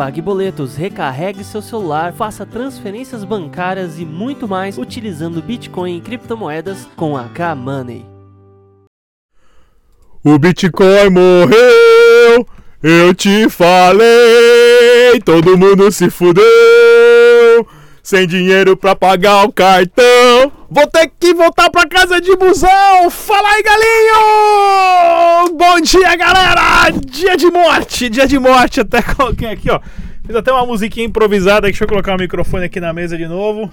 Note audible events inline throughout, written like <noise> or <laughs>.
pague boletos, recarregue seu celular, faça transferências bancárias e muito mais utilizando Bitcoin e criptomoedas com a K-Money. O Bitcoin morreu, eu te falei, todo mundo se fudeu, sem dinheiro pra pagar o cartão. Vou ter que voltar pra casa de busão. Fala aí, galinho! Bom dia, galera! Dia de morte, dia de morte. Até <laughs> coloquei aqui, ó. Fiz até uma musiquinha improvisada. Deixa eu colocar o microfone aqui na mesa de novo.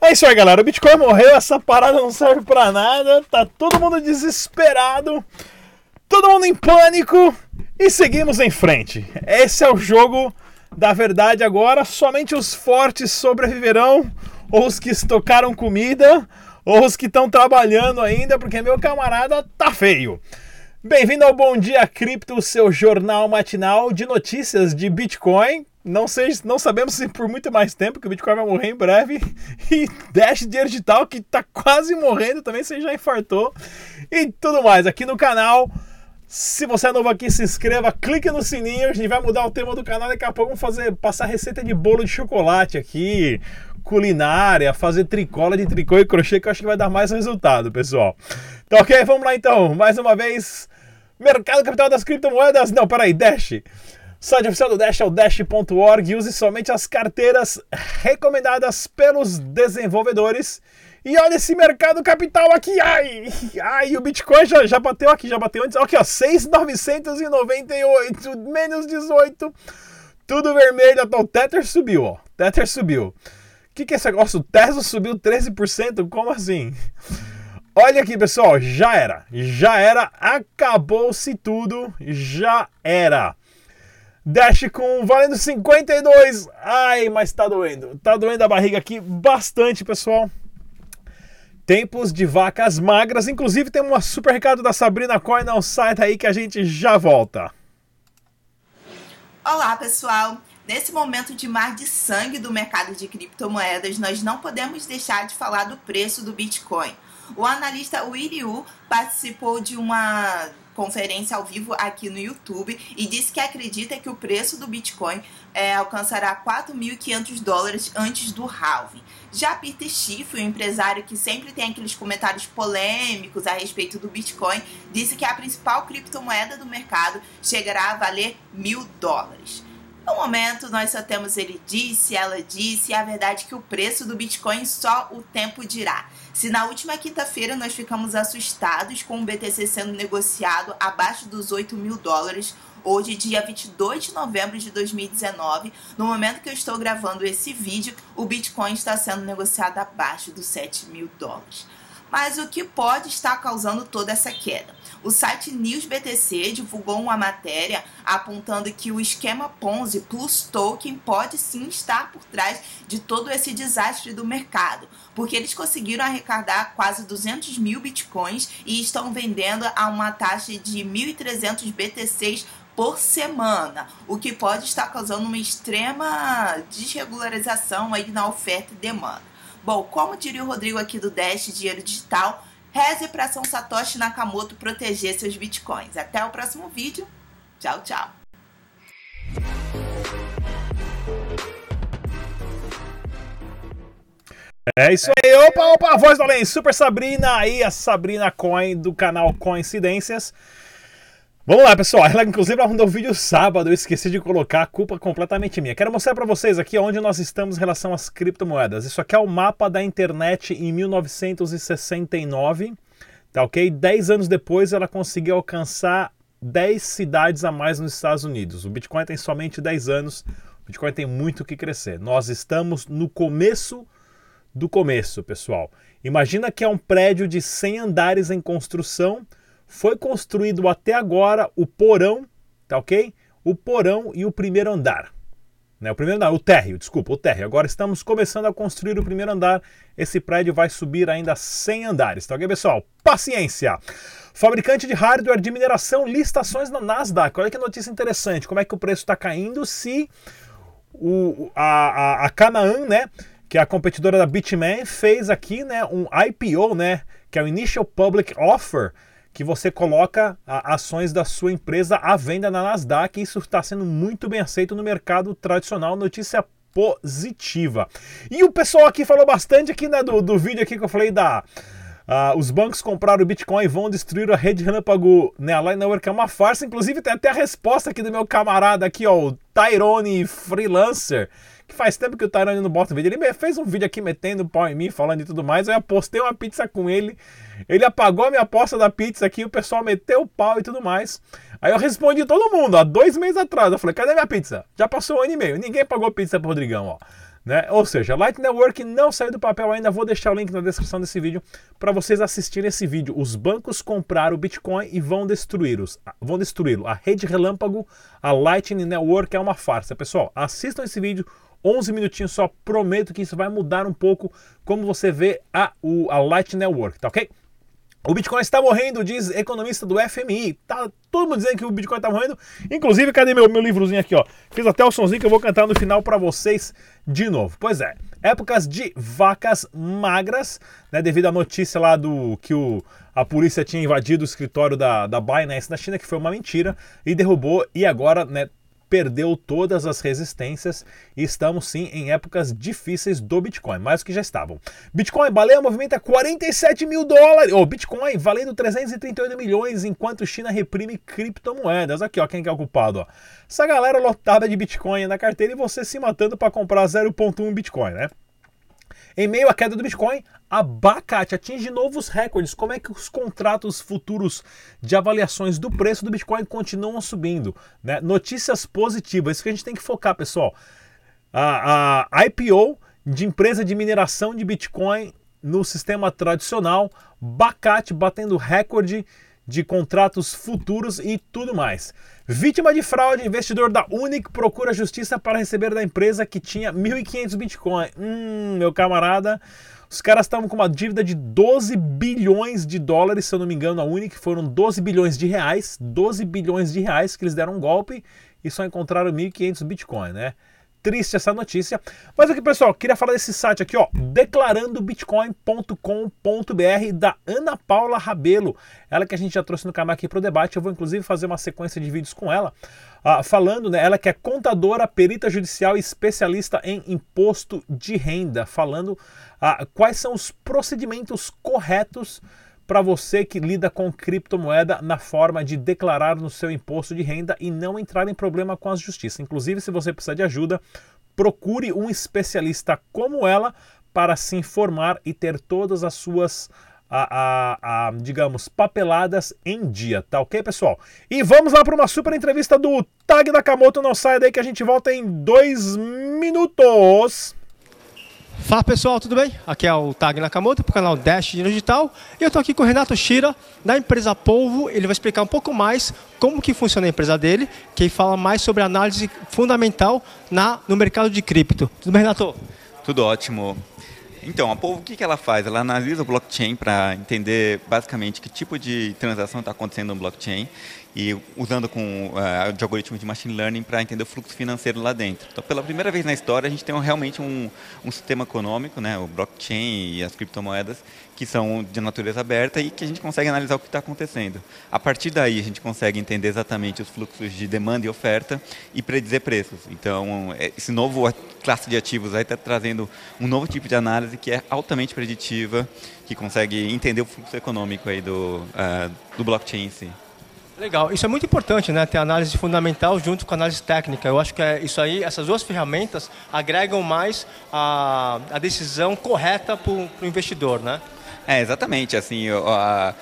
É isso aí, galera. O Bitcoin morreu. Essa parada não serve pra nada. Tá todo mundo desesperado. Todo mundo em pânico. E seguimos em frente. Esse é o jogo da verdade agora. Somente os fortes sobreviverão ou os que estocaram comida, ou os que estão trabalhando ainda, porque meu camarada tá feio. Bem-vindo ao Bom Dia Cripto, seu jornal matinal de notícias de Bitcoin. Não, sei, não sabemos se por muito mais tempo, que o Bitcoin vai morrer em breve. <laughs> E Dash Digital, que tá quase morrendo também, você já infartou. E tudo mais aqui no canal. Se você é novo aqui, se inscreva, clique no sininho. A gente vai mudar o tema do canal. Daqui a pouco vamos fazer, passar receita de bolo de chocolate aqui culinária, fazer tricola de tricô e crochê, que eu acho que vai dar mais resultado, pessoal. Então, ok, vamos lá então. Mais uma vez, mercado capital das criptomoedas. Não, peraí, Dash. Site oficial do Dash é o dash.org. Use somente as carteiras recomendadas pelos desenvolvedores. E olha esse mercado capital aqui, ai, ai, o Bitcoin já, já bateu aqui, já bateu antes, aqui ó, 6,998, menos 18, tudo vermelho, o Tether subiu, ó, Tether subiu que, que é esse negócio? O Tesla subiu 13%? Como assim? Olha aqui, pessoal, já era. Já era, acabou-se tudo, já era. Dash com valendo 52. Ai, mas tá doendo. Tá doendo a barriga aqui bastante, pessoal. Tempos de vacas magras. Inclusive, tem um super recado da Sabrina Coin. Não sai daí que a gente já volta. Olá, pessoal. Nesse momento de mar de sangue do mercado de criptomoedas, nós não podemos deixar de falar do preço do Bitcoin. O analista Willy Wu participou de uma conferência ao vivo aqui no YouTube e disse que acredita que o preço do Bitcoin é, alcançará 4.500 dólares antes do halving. Já Peter Schiff, o empresário que sempre tem aqueles comentários polêmicos a respeito do Bitcoin, disse que a principal criptomoeda do mercado chegará a valer mil dólares. No momento, nós só temos ele disse, ela disse, e a verdade é que o preço do Bitcoin só o tempo dirá. Se na última quinta-feira nós ficamos assustados com o BTC sendo negociado abaixo dos 8 mil dólares, hoje, dia 22 de novembro de 2019, no momento que eu estou gravando esse vídeo, o Bitcoin está sendo negociado abaixo dos 7 mil dólares. Mas o que pode estar causando toda essa queda? O site News BTC divulgou uma matéria apontando que o esquema Ponzi plus token pode sim estar por trás de todo esse desastre do mercado, porque eles conseguiram arrecadar quase 200 mil bitcoins e estão vendendo a uma taxa de 1.300 BTCs por semana, o que pode estar causando uma extrema desregularização aí na oferta e demanda. Bom, como diria o Rodrigo aqui do Dash Dinheiro Digital, Reze para São Satoshi Nakamoto proteger seus bitcoins. Até o próximo vídeo. Tchau, tchau. É isso aí, opa, opa, a voz do além, Super Sabrina aí, a Sabrina Coin do canal Coincidências. Vamos lá, pessoal. Ela, inclusive, mandou um vídeo sábado. Eu esqueci de colocar. A culpa completamente minha. Quero mostrar para vocês aqui onde nós estamos em relação às criptomoedas. Isso aqui é o mapa da internet em 1969. Tá ok? Dez anos depois, ela conseguiu alcançar 10 cidades a mais nos Estados Unidos. O Bitcoin tem somente 10 anos. O Bitcoin tem muito que crescer. Nós estamos no começo do começo, pessoal. Imagina que é um prédio de 100 andares em construção foi construído até agora o porão, tá ok? O porão e o primeiro andar. Né, o primeiro andar, o térreo, desculpa, o térreo. Agora estamos começando a construir o primeiro andar. Esse prédio vai subir ainda 100 andares, tá ok, pessoal? Paciência! Fabricante de hardware de mineração listações na Nasdaq. Olha que notícia interessante. Como é que o preço está caindo se o, a, a, a Canaan, né, que é a competidora da Bitmain, fez aqui né, um IPO, né, que é o Initial Public Offer, que você coloca ações da sua empresa à venda na Nasdaq. Isso está sendo muito bem aceito no mercado tradicional. Notícia positiva. E o pessoal aqui falou bastante aqui né, do, do vídeo aqui que eu falei da Uh, os bancos compraram o Bitcoin e vão destruir a rede relâmpago né, Line que é uma farsa. Inclusive, tem até a resposta aqui do meu camarada aqui, ó, o Tyrone Freelancer, que faz tempo que o Tyrone não bota vídeo. Ele fez um vídeo aqui metendo pau em mim, falando e tudo mais. Eu apostei uma pizza com ele. Ele apagou a minha aposta da pizza aqui, o pessoal meteu o pau e tudo mais. Aí eu respondi todo mundo, há dois meses atrás. Eu falei, cadê minha pizza? Já passou um ano e meio. Ninguém pagou pizza pro Rodrigão, ó. Né? Ou seja, Light Network não saiu do papel ainda. Vou deixar o link na descrição desse vídeo para vocês assistirem esse vídeo. Os bancos compraram o Bitcoin e vão destruí-los. Vão destruí-lo. A rede relâmpago, a Lightning Network é uma farsa. Pessoal, assistam esse vídeo. 11 minutinhos só, prometo que isso vai mudar um pouco como você vê a, o, a Lightning Network, tá ok? O Bitcoin está morrendo, diz economista do FMI. Tá todo mundo dizendo que o Bitcoin está morrendo. Inclusive, cadê meu, meu livrozinho aqui, ó? Fiz até o sonzinho que eu vou cantar no final para vocês de novo. Pois é, épocas de vacas magras, né? Devido à notícia lá do que o, a polícia tinha invadido o escritório da, da Binance na China, que foi uma mentira, e derrubou, e agora, né? Perdeu todas as resistências e estamos sim em épocas difíceis do Bitcoin, mais que já estavam. Bitcoin, baleia movimenta 47 mil dólares, oh, Bitcoin valendo 338 milhões, enquanto China reprime criptomoedas. Aqui, ó, quem que é o culpado, ó. Essa galera lotada de Bitcoin na carteira e você se matando para comprar 0.1 Bitcoin, né? Em meio à queda do Bitcoin, abacate atinge novos recordes. Como é que os contratos futuros de avaliações do preço do Bitcoin continuam subindo? Né? Notícias positivas, isso que a gente tem que focar, pessoal. A, a IPO de empresa de mineração de Bitcoin no sistema tradicional, Bacate batendo recorde de contratos futuros e tudo mais. Vítima de fraude, investidor da Unic procura justiça para receber da empresa que tinha 1.500 Bitcoin. Hum, meu camarada, os caras estavam com uma dívida de 12 bilhões de dólares, se eu não me engano, a Unic foram 12 bilhões de reais, 12 bilhões de reais que eles deram um golpe e só encontraram 1.500 Bitcoin, né? Triste essa notícia. Mas aqui, pessoal, queria falar desse site aqui, ó, declarandobitcoin.com.br da Ana Paula Rabelo. Ela que a gente já trouxe no canal aqui para o debate. Eu vou inclusive fazer uma sequência de vídeos com ela, uh, falando, né, ela que é contadora, perita judicial e especialista em imposto de renda, falando uh, quais são os procedimentos corretos para você que lida com criptomoeda na forma de declarar no seu imposto de renda e não entrar em problema com a justiça. Inclusive, se você precisar de ajuda, procure um especialista como ela para se informar e ter todas as suas a, a, a, digamos, papeladas em dia, tá ok, pessoal? E vamos lá para uma super entrevista do Tag Nakamoto. Não saia daí que a gente volta em dois minutos. Fala pessoal, tudo bem? Aqui é o Tag Nakamoto para o canal Dash Dinheiro Digital e eu estou aqui com o Renato Shira da empresa Polvo. Ele vai explicar um pouco mais como que funciona a empresa dele, que fala mais sobre análise fundamental na, no mercado de cripto. Tudo bem, Renato? Tudo ótimo. Então, a Polvo, o que, que ela faz? Ela analisa o blockchain para entender basicamente que tipo de transação está acontecendo no blockchain e usando com uh, de algoritmos de machine learning para entender o fluxo financeiro lá dentro. Então, pela primeira vez na história, a gente tem um, realmente um, um sistema econômico, né, o blockchain e as criptomoedas, que são de natureza aberta e que a gente consegue analisar o que está acontecendo. A partir daí, a gente consegue entender exatamente os fluxos de demanda e oferta e predizer preços. Então, é, esse novo classe de ativos está trazendo um novo tipo de análise que é altamente preditiva, que consegue entender o fluxo econômico aí do, uh, do blockchain em si. Legal, isso é muito importante, né? Ter análise fundamental junto com análise técnica. Eu acho que é isso aí, essas duas ferramentas agregam mais a, a decisão correta para o investidor, né? É, exatamente. Assim, a,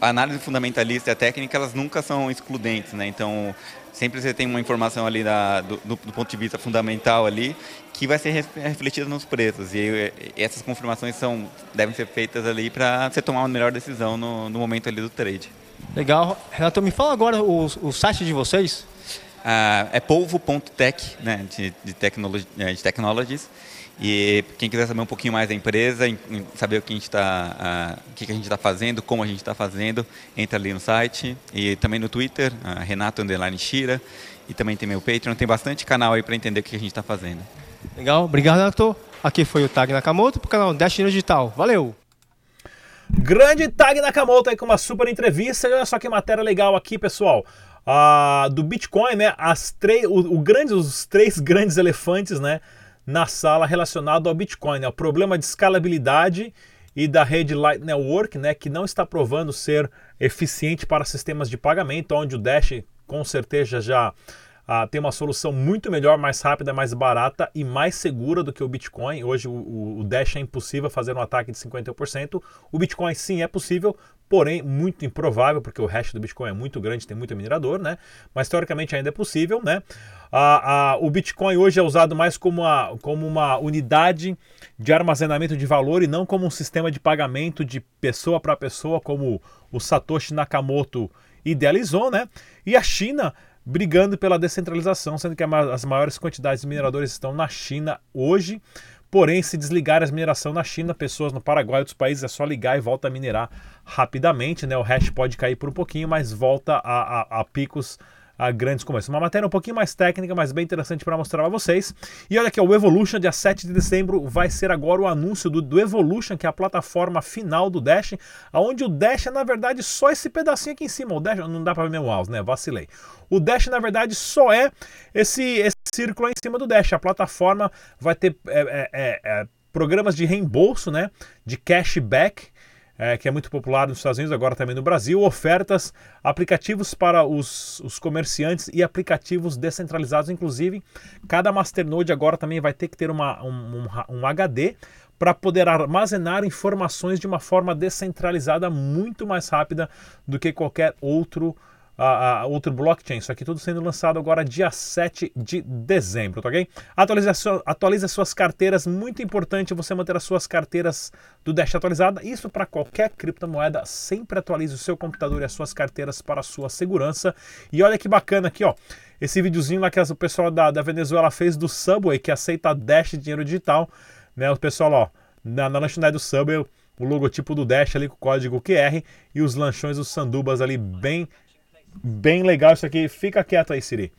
a, análise fundamentalista e a técnica, elas nunca são excludentes, né? Então, sempre você tem uma informação ali da, do, do, ponto de vista fundamental ali que vai ser refletida nos preços. E, e essas confirmações são, devem ser feitas ali para você tomar uma melhor decisão no, no momento ali do trade. Legal. Renato, me fala agora o, o site de vocês. Ah, é polvo.tech, né, de, de, é, de technologies. E quem quiser saber um pouquinho mais da empresa, saber o que a gente está, uh, o que a gente está fazendo, como a gente está fazendo, entra ali no site e também no Twitter, uh, Renato Underline Shira, e também tem meu Patreon, tem bastante canal aí para entender o que a gente está fazendo. Legal, obrigado Renato. Aqui foi o Tag Nakamoto para o canal Dash Digital. Valeu! Grande Tag Nakamoto aí com uma super entrevista. Olha só que matéria legal aqui, pessoal. Ah, do Bitcoin, né? As três, o, o grande, os três grandes elefantes, né? Na sala relacionado ao Bitcoin, né? O problema de escalabilidade e da rede Light Network, né? Que não está provando ser eficiente para sistemas de pagamento, onde o Dash com certeza já ah, tem uma solução muito melhor, mais rápida, mais barata e mais segura do que o Bitcoin. Hoje o, o Dash é impossível fazer um ataque de 51%. O Bitcoin sim é possível, porém muito improvável, porque o hash do Bitcoin é muito grande, tem muito minerador, né? Mas teoricamente ainda é possível, né? Ah, ah, o Bitcoin hoje é usado mais como uma, como uma unidade de armazenamento de valor e não como um sistema de pagamento de pessoa para pessoa, como o Satoshi Nakamoto idealizou, né? E a China brigando pela descentralização, sendo que as maiores quantidades de mineradores estão na China hoje. Porém, se desligar as mineração na China, pessoas no Paraguai e outros países é só ligar e volta a minerar rapidamente, né? O hash pode cair por um pouquinho, mas volta a, a, a picos a grandes como essa. Uma matéria um pouquinho mais técnica, mas bem interessante para mostrar para vocês. E olha aqui, o Evolution, dia 7 de dezembro, vai ser agora o anúncio do, do Evolution, que é a plataforma final do Dash, onde o Dash é, na verdade, só esse pedacinho aqui em cima. O Dash, não dá para ver meu mouse, né? Vacilei. O Dash, na verdade, só é esse, esse círculo em cima do Dash. A plataforma vai ter é, é, é, é programas de reembolso, né? De cashback é, que é muito popular nos Estados Unidos, agora também no Brasil, ofertas, aplicativos para os, os comerciantes e aplicativos descentralizados. Inclusive, cada Masternode agora também vai ter que ter uma, um, um, um HD para poder armazenar informações de uma forma descentralizada muito mais rápida do que qualquer outro a, a, outro blockchain. Isso aqui tudo sendo lançado agora dia 7 de dezembro, tá ok? Atualize as suas carteiras, muito importante você manter as suas carteiras do Dash atualizada. Isso para qualquer criptomoeda, sempre atualize o seu computador e as suas carteiras para a sua segurança. E olha que bacana aqui, ó. Esse videozinho lá que o pessoal da, da Venezuela fez do Subway, que aceita Dash dinheiro digital, né? O pessoal, ó, na, na lanchonete do Subway, o logotipo do Dash ali com o código QR e os lanchões, os sandubas ali bem Bem legal isso aqui. Fica quieto aí, Siri.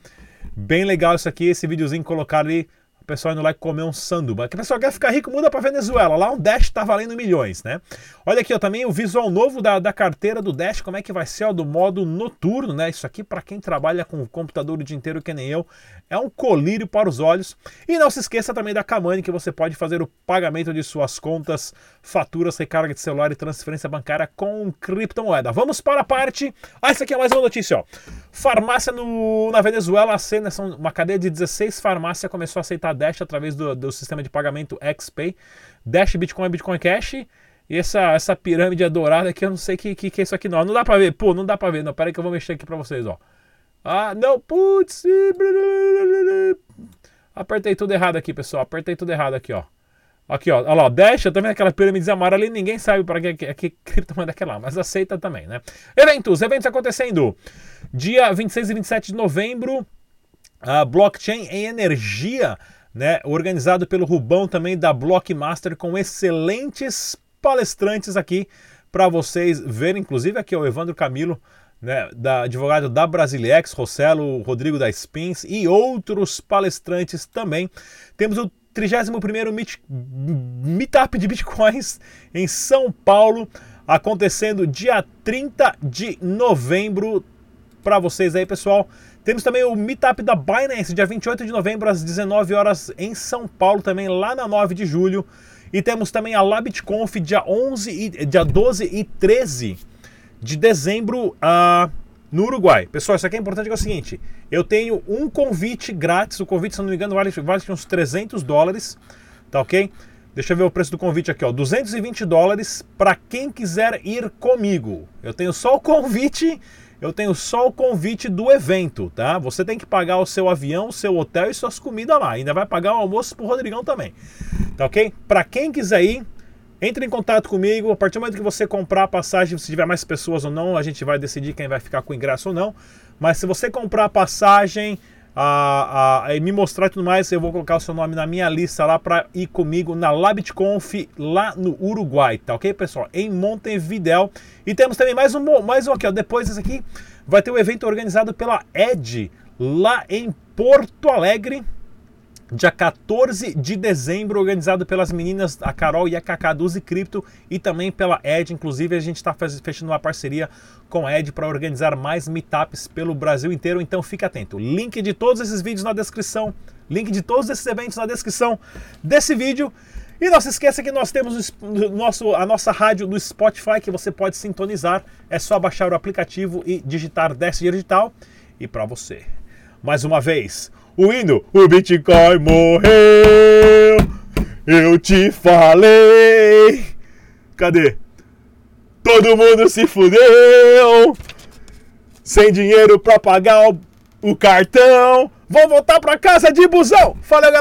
Bem legal isso aqui, esse videozinho colocar ali o pessoal indo lá comer um sanduba. Que o pessoal quer ficar rico, muda para Venezuela. Lá um Dash tá valendo milhões, né? Olha aqui, ó, também o visual novo da, da carteira do Dash, como é que vai ser, ó, do modo noturno, né? Isso aqui para quem trabalha com o computador o dia inteiro, que nem eu, é um colírio para os olhos. E não se esqueça também da Kamani, que você pode fazer o pagamento de suas contas, faturas, recarga de celular e transferência bancária com criptomoeda. Vamos para a parte... Ah, essa aqui é mais uma notícia, ó. Farmácia no, na Venezuela, a cena, são uma cadeia de 16 farmácias começou a aceitar Dash através do, do sistema de pagamento XPay. Dash, Bitcoin, Bitcoin Cash. E essa, essa pirâmide dourada aqui, eu não sei o que, que, que, é isso aqui não. Não dá pra ver, pô, não dá pra ver. Não, pera aí que eu vou mexer aqui pra vocês, ó. Ah, não, putz. Apertei tudo errado aqui, pessoal. Apertei tudo errado aqui, ó. Aqui, ó, olha lá, Dash, também aquela pirâmide amarela ali, ninguém sabe para que, que, que criptomoeda é lá, mas aceita também, né? Eventos, eventos acontecendo. Dia 26 e 27 de novembro, a blockchain em energia, né? Organizado pelo Rubão também da Blockmaster, com excelentes palestrantes aqui para vocês verem, inclusive aqui o Evandro Camilo, né, da advogado da Brasilex, Rossello, Rodrigo da Spins e outros palestrantes também. Temos o 31º meet, Meetup de Bitcoins em São Paulo, acontecendo dia 30 de novembro para vocês aí, pessoal. Temos também o Meetup da Binance, dia 28 de novembro, às 19 horas em São Paulo, também lá na 9 de julho. E temos também a LabitConf, dia, 11 e, dia 12 e 13 de dezembro uh, no Uruguai. Pessoal, isso aqui é importante, que é o seguinte, eu tenho um convite grátis, o convite, se não me engano, vale, vale uns 300 dólares, tá ok? Deixa eu ver o preço do convite aqui, ó, 220 dólares para quem quiser ir comigo. Eu tenho só o convite, eu tenho só o convite do evento, tá? Você tem que pagar o seu avião, o seu hotel e suas comidas lá. Ainda vai pagar o almoço pro Rodrigão também, tá ok? Para quem quiser ir, entre em contato comigo, a partir do momento que você comprar a passagem, se tiver mais pessoas ou não, a gente vai decidir quem vai ficar com ingresso ou não. Mas se você comprar a passagem a, a, e me mostrar tudo mais, eu vou colocar o seu nome na minha lista lá para ir comigo na LabitConf lá no Uruguai, tá ok, pessoal? Em Montevideo. E temos também mais um, mais um aqui, ó. Depois desse aqui, vai ter um evento organizado pela ED lá em Porto Alegre dia 14 de dezembro, organizado pelas meninas, a Carol e a Cacá do Uzi Cripto e também pela Ed. Inclusive, a gente está fechando uma parceria com a Ed para organizar mais meetups pelo Brasil inteiro, então fique atento. Link de todos esses vídeos na descrição, link de todos esses eventos na descrição desse vídeo. E não se esqueça que nós temos nosso, a nossa rádio no Spotify que você pode sintonizar. É só baixar o aplicativo e digitar Dash Digital. E para você, mais uma vez, o hino, o Bitcoin morreu, eu te falei. Cadê? Todo mundo se fudeu, sem dinheiro pra pagar o, o cartão. Vou voltar pra casa de busão. Falou, galera.